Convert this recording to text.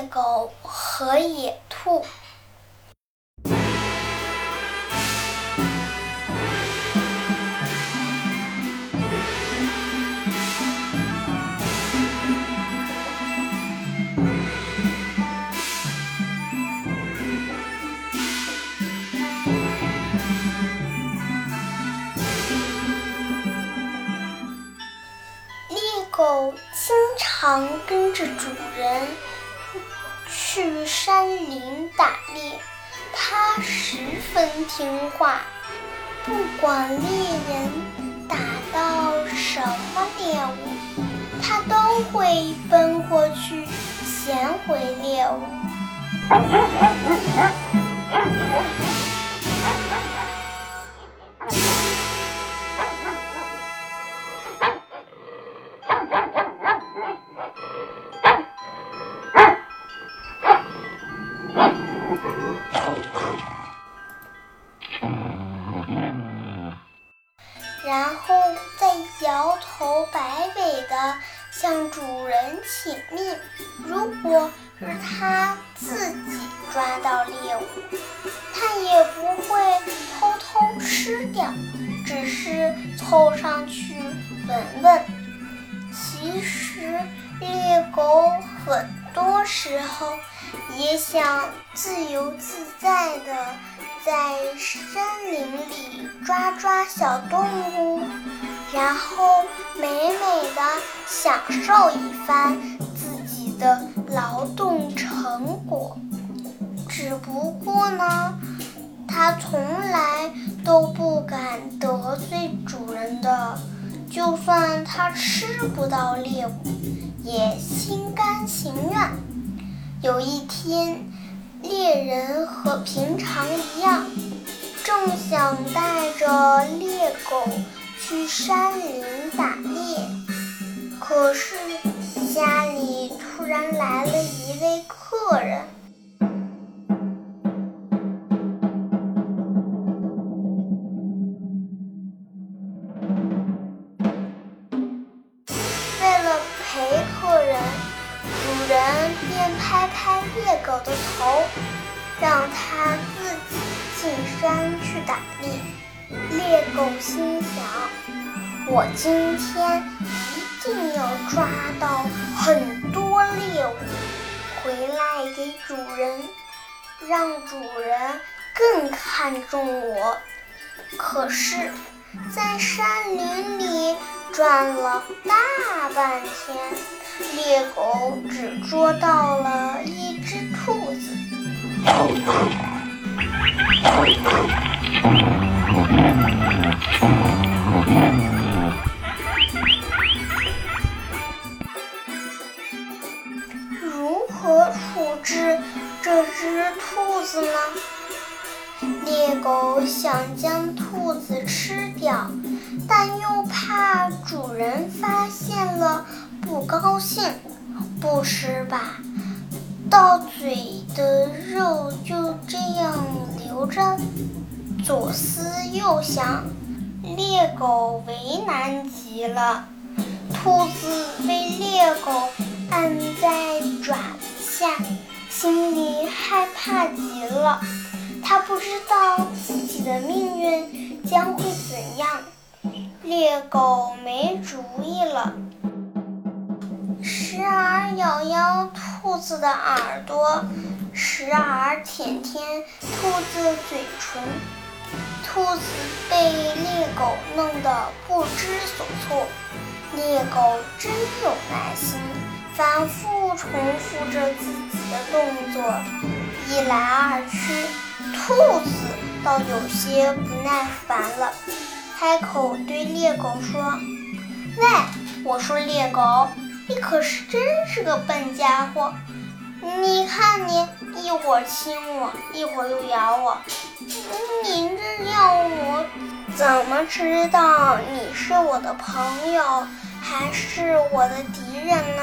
猎狗和野兔。狗经常跟着主人去山林打猎，它十分听话，不管猎人打到什么猎物，它都会奔过去衔回猎物。然后再摇头摆尾的向主人请命。如果是他自己抓到猎物，他也不会偷偷吃掉，只是凑上时候也想自由自在的。在森林里抓抓小动物，然后美美的享受一番自己的劳动成果。只不过呢，它从来都不敢得罪主人的，就算它吃不到猎物，也心甘情愿。有一天。猎人和平常一样，正想带着猎狗去山林打猎，可是家里突然来了一位客人。为了陪客人，人便拍拍猎狗的头。让它自己进山去打猎。猎狗心想：“我今天一定要抓到很多猎物，回来给主人，让主人更看重我。”可是，在山林里转了大半天，猎狗只捉到了一只兔子。如何处置这只兔子呢？猎狗想将兔子吃掉，但又怕主人发现了不高兴，不吃吧。到嘴的肉就这样留着，左思右想，猎狗为难极了。兔子被猎狗按在爪子下，心里害怕极了。它不知道自己的命运将会怎样。猎狗没主意了。时而咬咬兔子的耳朵，时而舔舔兔子嘴唇。兔子被猎狗弄得不知所措。猎狗真有耐心，反复重复着自己的动作，一来二去，兔子倒有些不耐烦了，开口对猎狗说：“喂，我说猎狗。”你可是真是个笨家伙！你看你一会儿亲我，一会儿又咬我，你这让我怎么知道你是我的朋友还是我的敌人呢？